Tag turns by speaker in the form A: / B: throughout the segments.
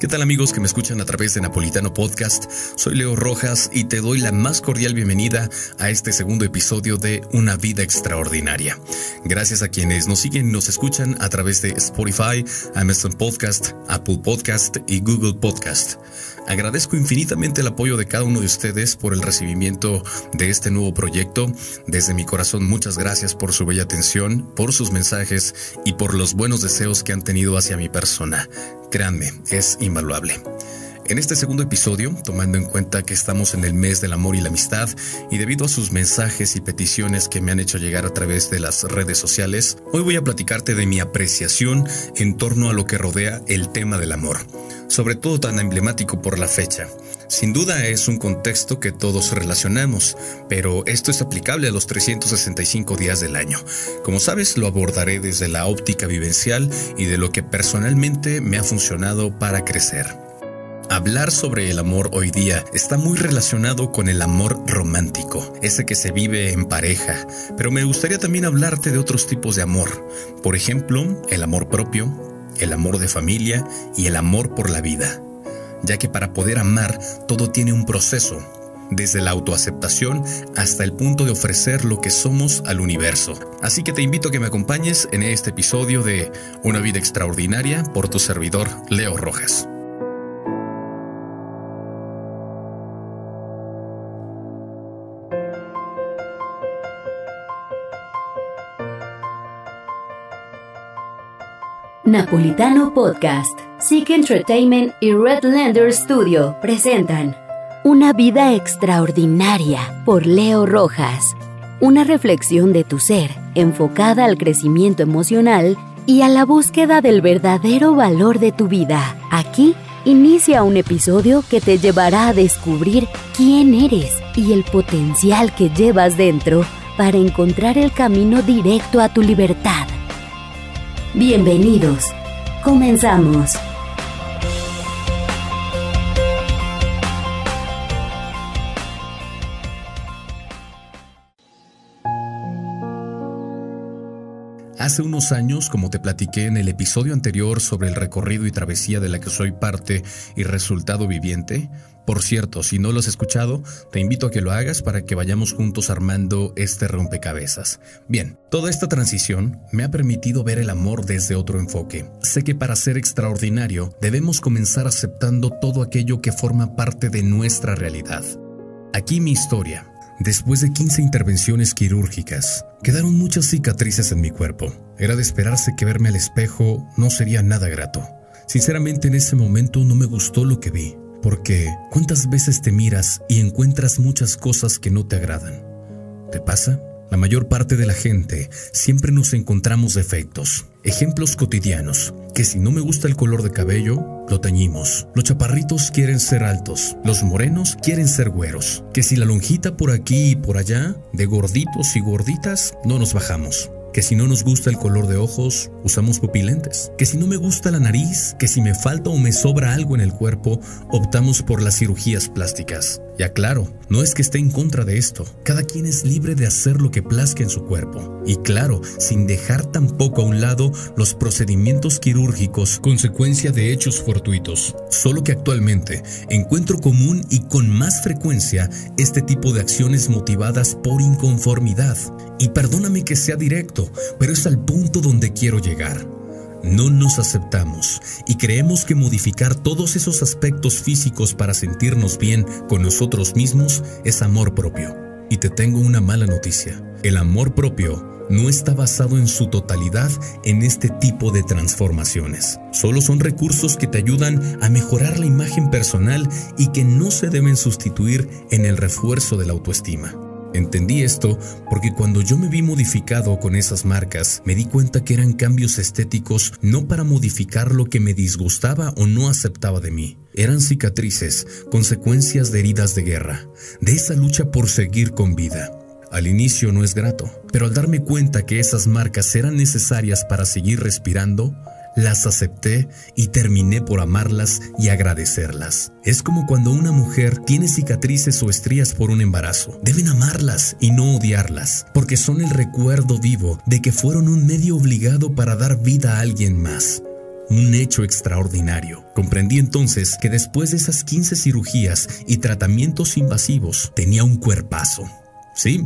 A: ¿Qué tal amigos que me escuchan a través de Napolitano Podcast? Soy Leo Rojas y te doy la más cordial bienvenida a este segundo episodio de Una vida extraordinaria. Gracias a quienes nos siguen y nos escuchan a través de Spotify, Amazon Podcast, Apple Podcast y Google Podcast. Agradezco infinitamente el apoyo de cada uno de ustedes por el recibimiento de este nuevo proyecto. Desde mi corazón muchas gracias por su bella atención, por sus mensajes y por los buenos deseos que han tenido hacia mi persona. Créanme, es invaluable. En este segundo episodio, tomando en cuenta que estamos en el mes del amor y la amistad, y debido a sus mensajes y peticiones que me han hecho llegar a través de las redes sociales, hoy voy a platicarte de mi apreciación en torno a lo que rodea el tema del amor sobre todo tan emblemático por la fecha. Sin duda es un contexto que todos relacionamos, pero esto es aplicable a los 365 días del año. Como sabes, lo abordaré desde la óptica vivencial y de lo que personalmente me ha funcionado para crecer. Hablar sobre el amor hoy día está muy relacionado con el amor romántico, ese que se vive en pareja, pero me gustaría también hablarte de otros tipos de amor, por ejemplo, el amor propio, el amor de familia y el amor por la vida, ya que para poder amar todo tiene un proceso, desde la autoaceptación hasta el punto de ofrecer lo que somos al universo. Así que te invito a que me acompañes en este episodio de Una vida extraordinaria por tu servidor Leo Rojas.
B: Napolitano Podcast, Seek Entertainment y Redlander Studio presentan Una vida extraordinaria por Leo Rojas. Una reflexión de tu ser enfocada al crecimiento emocional y a la búsqueda del verdadero valor de tu vida. Aquí inicia un episodio que te llevará a descubrir quién eres y el potencial que llevas dentro para encontrar el camino directo a tu libertad. Bienvenidos. Comenzamos.
A: Hace unos años, como te platiqué en el episodio anterior sobre el recorrido y travesía de la que soy parte y resultado viviente, por cierto, si no lo has escuchado, te invito a que lo hagas para que vayamos juntos armando este rompecabezas. Bien, toda esta transición me ha permitido ver el amor desde otro enfoque. Sé que para ser extraordinario debemos comenzar aceptando todo aquello que forma parte de nuestra realidad. Aquí mi historia. Después de 15 intervenciones quirúrgicas, quedaron muchas cicatrices en mi cuerpo. Era de esperarse que verme al espejo no sería nada grato. Sinceramente en ese momento no me gustó lo que vi. Porque ¿cuántas veces te miras y encuentras muchas cosas que no te agradan? ¿Te pasa? La mayor parte de la gente siempre nos encontramos defectos, ejemplos cotidianos, que si no me gusta el color de cabello, lo teñimos. Los chaparritos quieren ser altos, los morenos quieren ser güeros, que si la lonjita por aquí y por allá, de gorditos y gorditas, no nos bajamos que si no nos gusta el color de ojos, usamos pupilentes, que si no me gusta la nariz, que si me falta o me sobra algo en el cuerpo, optamos por las cirugías plásticas. Ya claro, no es que esté en contra de esto, cada quien es libre de hacer lo que plazca en su cuerpo. Y claro, sin dejar tampoco a un lado los procedimientos quirúrgicos, consecuencia de hechos fortuitos. Solo que actualmente encuentro común y con más frecuencia este tipo de acciones motivadas por inconformidad. Y perdóname que sea directo, pero es al punto donde quiero llegar. No nos aceptamos y creemos que modificar todos esos aspectos físicos para sentirnos bien con nosotros mismos es amor propio. Y te tengo una mala noticia. El amor propio no está basado en su totalidad en este tipo de transformaciones. Solo son recursos que te ayudan a mejorar la imagen personal y que no se deben sustituir en el refuerzo de la autoestima. Entendí esto porque cuando yo me vi modificado con esas marcas, me di cuenta que eran cambios estéticos no para modificar lo que me disgustaba o no aceptaba de mí. Eran cicatrices, consecuencias de heridas de guerra, de esa lucha por seguir con vida. Al inicio no es grato, pero al darme cuenta que esas marcas eran necesarias para seguir respirando, las acepté y terminé por amarlas y agradecerlas. Es como cuando una mujer tiene cicatrices o estrías por un embarazo. Deben amarlas y no odiarlas, porque son el recuerdo vivo de que fueron un medio obligado para dar vida a alguien más. un hecho extraordinario. Comprendí entonces que después de esas 15 cirugías y tratamientos invasivos tenía un cuerpazo. Sí,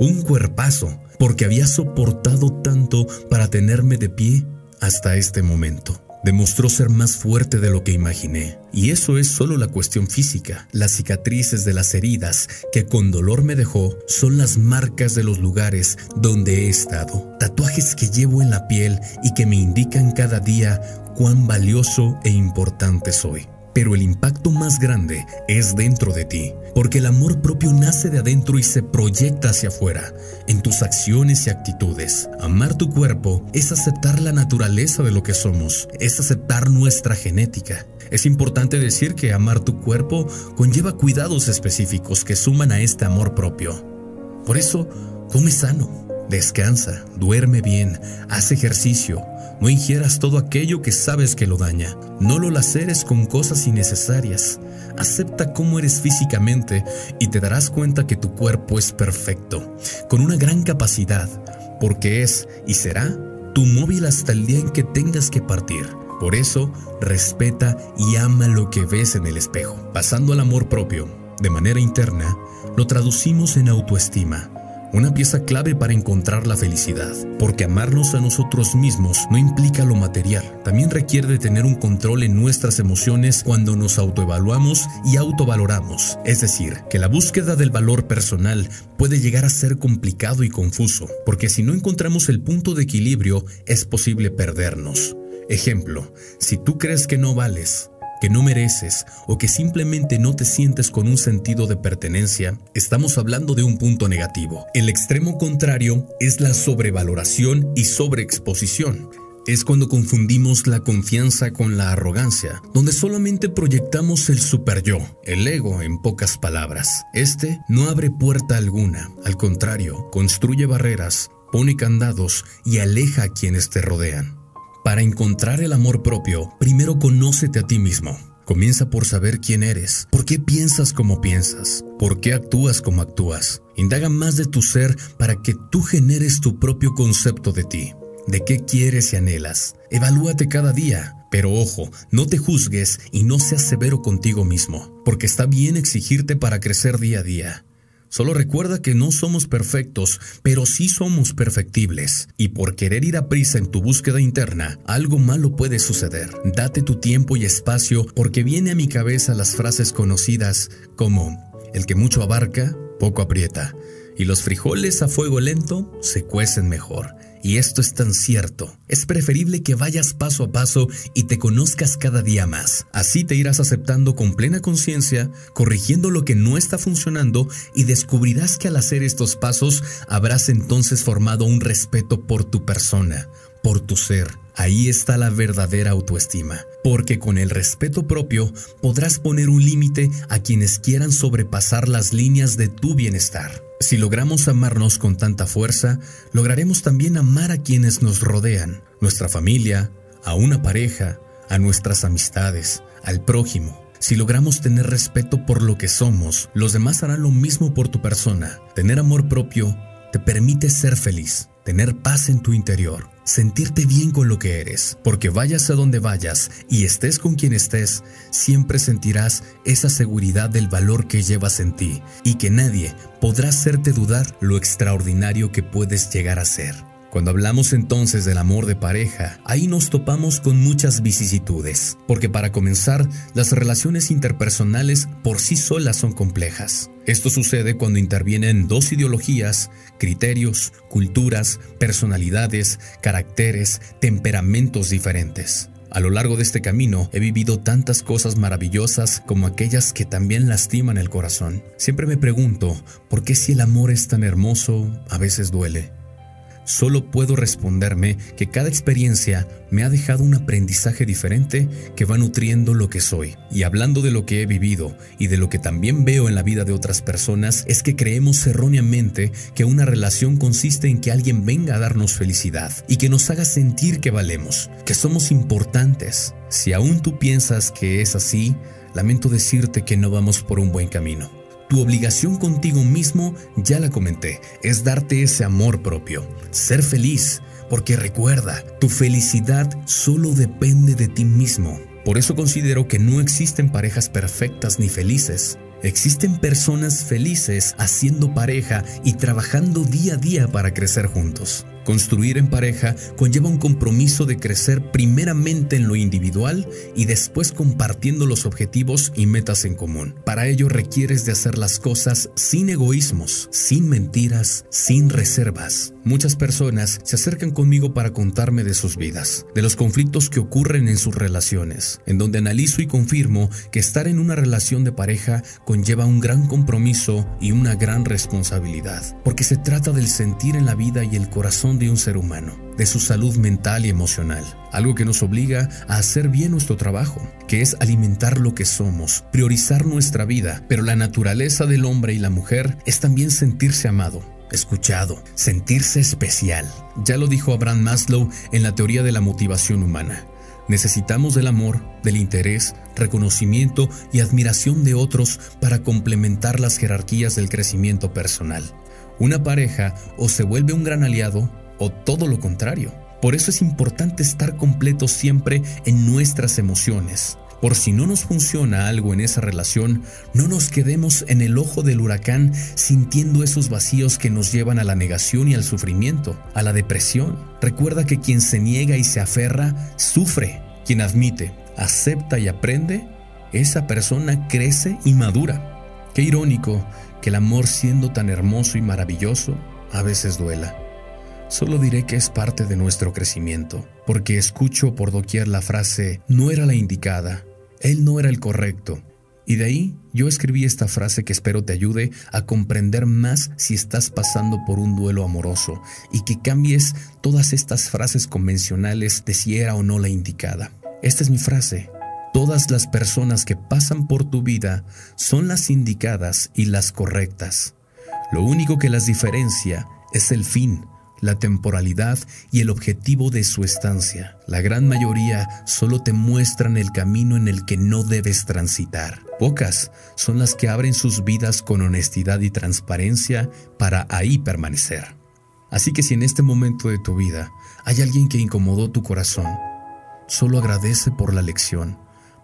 A: un cuerpazo, porque había soportado tanto para tenerme de pie hasta este momento. Demostró ser más fuerte de lo que imaginé. Y eso es solo la cuestión física. Las cicatrices de las heridas que con dolor me dejó son las marcas de los lugares donde he estado. Tatuajes que llevo en la piel y que me indican cada día cuán valioso e importante soy. Pero el impacto más grande es dentro de ti, porque el amor propio nace de adentro y se proyecta hacia afuera, en tus acciones y actitudes. Amar tu cuerpo es aceptar la naturaleza de lo que somos, es aceptar nuestra genética. Es importante decir que amar tu cuerpo conlleva cuidados específicos que suman a este amor propio. Por eso, come sano, descansa, duerme bien, haz ejercicio, no ingieras todo aquello que sabes que lo daña. No lo laceres con cosas innecesarias. Acepta cómo eres físicamente y te darás cuenta que tu cuerpo es perfecto, con una gran capacidad, porque es y será tu móvil hasta el día en que tengas que partir. Por eso, respeta y ama lo que ves en el espejo. Pasando al amor propio, de manera interna, lo traducimos en autoestima una pieza clave para encontrar la felicidad, porque amarnos a nosotros mismos no implica lo material, también requiere de tener un control en nuestras emociones cuando nos autoevaluamos y autovaloramos, es decir, que la búsqueda del valor personal puede llegar a ser complicado y confuso, porque si no encontramos el punto de equilibrio es posible perdernos. Ejemplo, si tú crees que no vales, que no mereces o que simplemente no te sientes con un sentido de pertenencia, estamos hablando de un punto negativo. El extremo contrario es la sobrevaloración y sobreexposición. Es cuando confundimos la confianza con la arrogancia, donde solamente proyectamos el super yo, el ego en pocas palabras. Este no abre puerta alguna, al contrario, construye barreras, pone candados y aleja a quienes te rodean. Para encontrar el amor propio, primero conócete a ti mismo. Comienza por saber quién eres, por qué piensas como piensas, por qué actúas como actúas. Indaga más de tu ser para que tú generes tu propio concepto de ti, de qué quieres y anhelas. Evalúate cada día, pero ojo, no te juzgues y no seas severo contigo mismo, porque está bien exigirte para crecer día a día. Solo recuerda que no somos perfectos, pero sí somos perfectibles. Y por querer ir a prisa en tu búsqueda interna, algo malo puede suceder. Date tu tiempo y espacio porque viene a mi cabeza las frases conocidas como el que mucho abarca, poco aprieta. Y los frijoles a fuego lento se cuecen mejor. Y esto es tan cierto. Es preferible que vayas paso a paso y te conozcas cada día más. Así te irás aceptando con plena conciencia, corrigiendo lo que no está funcionando y descubrirás que al hacer estos pasos habrás entonces formado un respeto por tu persona, por tu ser. Ahí está la verdadera autoestima, porque con el respeto propio podrás poner un límite a quienes quieran sobrepasar las líneas de tu bienestar. Si logramos amarnos con tanta fuerza, lograremos también amar a quienes nos rodean, nuestra familia, a una pareja, a nuestras amistades, al prójimo. Si logramos tener respeto por lo que somos, los demás harán lo mismo por tu persona. Tener amor propio te permite ser feliz, tener paz en tu interior sentirte bien con lo que eres, porque vayas a donde vayas y estés con quien estés, siempre sentirás esa seguridad del valor que llevas en ti y que nadie podrá hacerte dudar lo extraordinario que puedes llegar a ser. Cuando hablamos entonces del amor de pareja, ahí nos topamos con muchas vicisitudes, porque para comenzar, las relaciones interpersonales por sí solas son complejas. Esto sucede cuando intervienen dos ideologías, criterios, culturas, personalidades, caracteres, temperamentos diferentes. A lo largo de este camino he vivido tantas cosas maravillosas como aquellas que también lastiman el corazón. Siempre me pregunto, ¿por qué si el amor es tan hermoso, a veces duele? Solo puedo responderme que cada experiencia me ha dejado un aprendizaje diferente que va nutriendo lo que soy. Y hablando de lo que he vivido y de lo que también veo en la vida de otras personas, es que creemos erróneamente que una relación consiste en que alguien venga a darnos felicidad y que nos haga sentir que valemos, que somos importantes. Si aún tú piensas que es así, lamento decirte que no vamos por un buen camino. Tu obligación contigo mismo, ya la comenté, es darte ese amor propio, ser feliz, porque recuerda, tu felicidad solo depende de ti mismo. Por eso considero que no existen parejas perfectas ni felices. Existen personas felices haciendo pareja y trabajando día a día para crecer juntos. Construir en pareja conlleva un compromiso de crecer primeramente en lo individual y después compartiendo los objetivos y metas en común. Para ello requieres de hacer las cosas sin egoísmos, sin mentiras, sin reservas. Muchas personas se acercan conmigo para contarme de sus vidas, de los conflictos que ocurren en sus relaciones, en donde analizo y confirmo que estar en una relación de pareja conlleva un gran compromiso y una gran responsabilidad, porque se trata del sentir en la vida y el corazón de un ser humano, de su salud mental y emocional, algo que nos obliga a hacer bien nuestro trabajo, que es alimentar lo que somos, priorizar nuestra vida, pero la naturaleza del hombre y la mujer es también sentirse amado, escuchado, sentirse especial. Ya lo dijo Abraham Maslow en la teoría de la motivación humana. Necesitamos del amor, del interés, reconocimiento y admiración de otros para complementar las jerarquías del crecimiento personal. Una pareja o se vuelve un gran aliado o todo lo contrario. Por eso es importante estar completos siempre en nuestras emociones. Por si no nos funciona algo en esa relación, no nos quedemos en el ojo del huracán sintiendo esos vacíos que nos llevan a la negación y al sufrimiento, a la depresión. Recuerda que quien se niega y se aferra, sufre. Quien admite, acepta y aprende, esa persona crece y madura. Qué irónico que el amor siendo tan hermoso y maravilloso, a veces duela. Solo diré que es parte de nuestro crecimiento, porque escucho por doquier la frase, no era la indicada, él no era el correcto. Y de ahí yo escribí esta frase que espero te ayude a comprender más si estás pasando por un duelo amoroso y que cambies todas estas frases convencionales de si era o no la indicada. Esta es mi frase. Todas las personas que pasan por tu vida son las indicadas y las correctas. Lo único que las diferencia es el fin, la temporalidad y el objetivo de su estancia. La gran mayoría solo te muestran el camino en el que no debes transitar. Pocas son las que abren sus vidas con honestidad y transparencia para ahí permanecer. Así que si en este momento de tu vida hay alguien que incomodó tu corazón, solo agradece por la lección,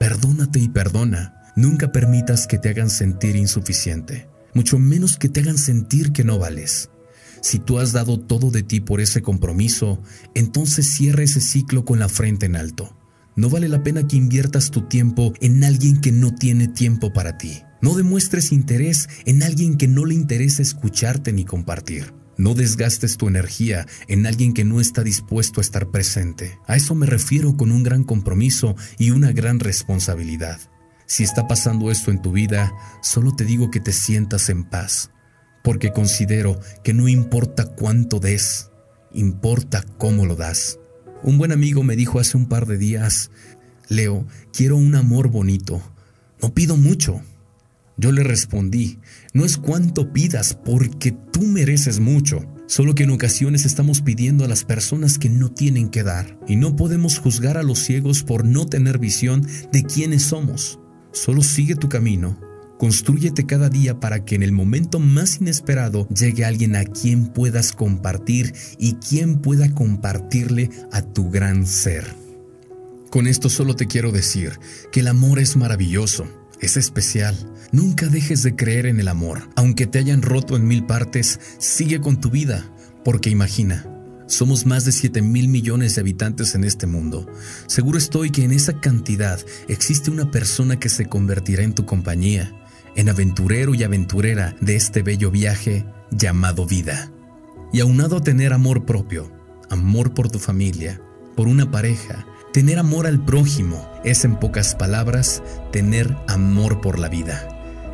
A: perdónate y perdona. Nunca permitas que te hagan sentir insuficiente, mucho menos que te hagan sentir que no vales. Si tú has dado todo de ti por ese compromiso, entonces cierra ese ciclo con la frente en alto. No vale la pena que inviertas tu tiempo en alguien que no tiene tiempo para ti. No demuestres interés en alguien que no le interesa escucharte ni compartir. No desgastes tu energía en alguien que no está dispuesto a estar presente. A eso me refiero con un gran compromiso y una gran responsabilidad. Si está pasando esto en tu vida, solo te digo que te sientas en paz, porque considero que no importa cuánto des, importa cómo lo das. Un buen amigo me dijo hace un par de días, Leo, quiero un amor bonito, no pido mucho. Yo le respondí, no es cuánto pidas, porque tú mereces mucho. Solo que en ocasiones estamos pidiendo a las personas que no tienen que dar, y no podemos juzgar a los ciegos por no tener visión de quiénes somos. Solo sigue tu camino Constrúyete cada día para que en el momento más inesperado llegue alguien a quien puedas compartir y quien pueda compartirle a tu gran ser. Con esto solo te quiero decir que el amor es maravilloso, es especial. Nunca dejes de creer en el amor. Aunque te hayan roto en mil partes, sigue con tu vida, porque imagina, somos más de 7 mil millones de habitantes en este mundo. Seguro estoy que en esa cantidad existe una persona que se convertirá en tu compañía en aventurero y aventurera de este bello viaje llamado vida. Y aunado a tener amor propio, amor por tu familia, por una pareja, tener amor al prójimo es en pocas palabras tener amor por la vida.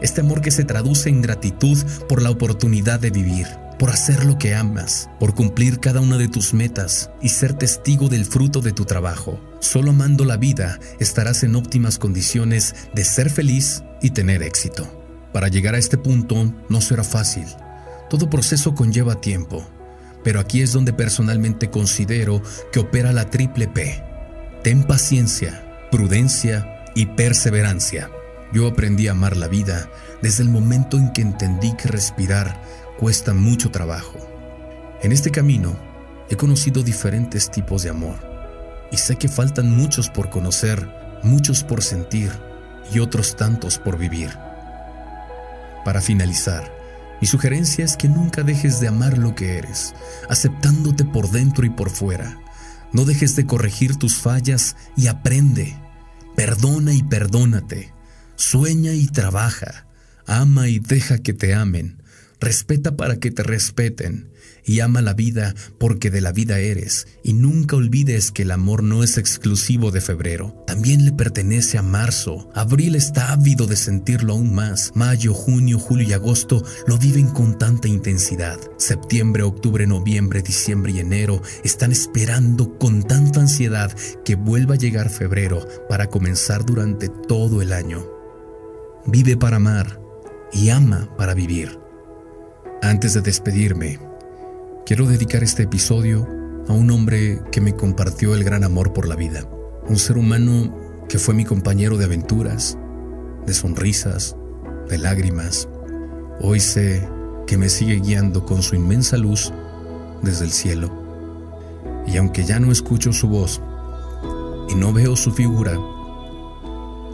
A: Este amor que se traduce en gratitud por la oportunidad de vivir, por hacer lo que amas, por cumplir cada una de tus metas y ser testigo del fruto de tu trabajo. Solo amando la vida estarás en óptimas condiciones de ser feliz y tener éxito. Para llegar a este punto no será fácil. Todo proceso conlleva tiempo, pero aquí es donde personalmente considero que opera la triple P. Ten paciencia, prudencia y perseverancia. Yo aprendí a amar la vida desde el momento en que entendí que respirar cuesta mucho trabajo. En este camino he conocido diferentes tipos de amor y sé que faltan muchos por conocer, muchos por sentir y otros tantos por vivir. Para finalizar, mi sugerencia es que nunca dejes de amar lo que eres, aceptándote por dentro y por fuera. No dejes de corregir tus fallas y aprende. Perdona y perdónate. Sueña y trabaja. Ama y deja que te amen. Respeta para que te respeten y ama la vida porque de la vida eres. Y nunca olvides que el amor no es exclusivo de febrero, también le pertenece a marzo. Abril está ávido de sentirlo aún más. Mayo, junio, julio y agosto lo viven con tanta intensidad. Septiembre, octubre, noviembre, diciembre y enero están esperando con tanta ansiedad que vuelva a llegar febrero para comenzar durante todo el año. Vive para amar y ama para vivir. Antes de despedirme, quiero dedicar este episodio a un hombre que me compartió el gran amor por la vida, un ser humano que fue mi compañero de aventuras, de sonrisas, de lágrimas. Hoy sé que me sigue guiando con su inmensa luz desde el cielo. Y aunque ya no escucho su voz y no veo su figura,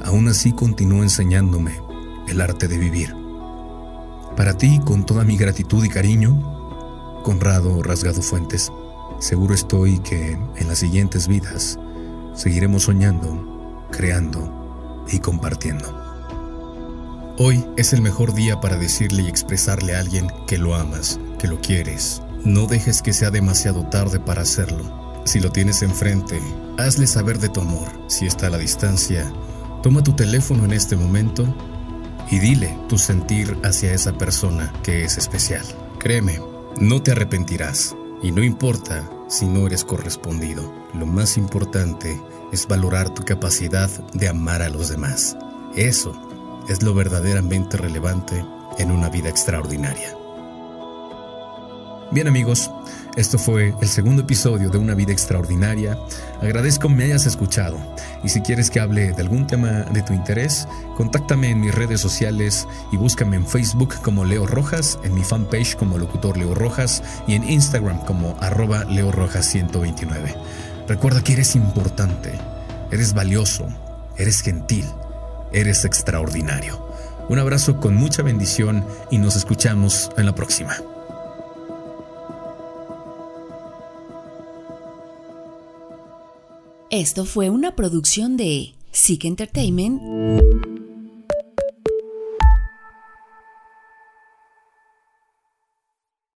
A: aún así continúa enseñándome el arte de vivir. Para ti, con toda mi gratitud y cariño, Conrado Rasgado Fuentes, seguro estoy que en las siguientes vidas seguiremos soñando, creando y compartiendo. Hoy es el mejor día para decirle y expresarle a alguien que lo amas, que lo quieres. No dejes que sea demasiado tarde para hacerlo. Si lo tienes enfrente, hazle saber de tu amor. Si está a la distancia, toma tu teléfono en este momento y dile tu sentir hacia esa persona que es especial. Créeme, no te arrepentirás y no importa si no eres correspondido. Lo más importante es valorar tu capacidad de amar a los demás. Eso es lo verdaderamente relevante en una vida extraordinaria. Bien amigos, esto fue el segundo episodio de Una vida extraordinaria. Agradezco me hayas escuchado y si quieres que hable de algún tema de tu interés, contáctame en mis redes sociales y búscame en Facebook como Leo Rojas, en mi fanpage como Locutor Leo Rojas y en Instagram como arroba Leo Rojas 129. Recuerda que eres importante, eres valioso, eres gentil, eres extraordinario. Un abrazo con mucha bendición y nos escuchamos en la próxima.
B: Esto fue una producción de Sick Entertainment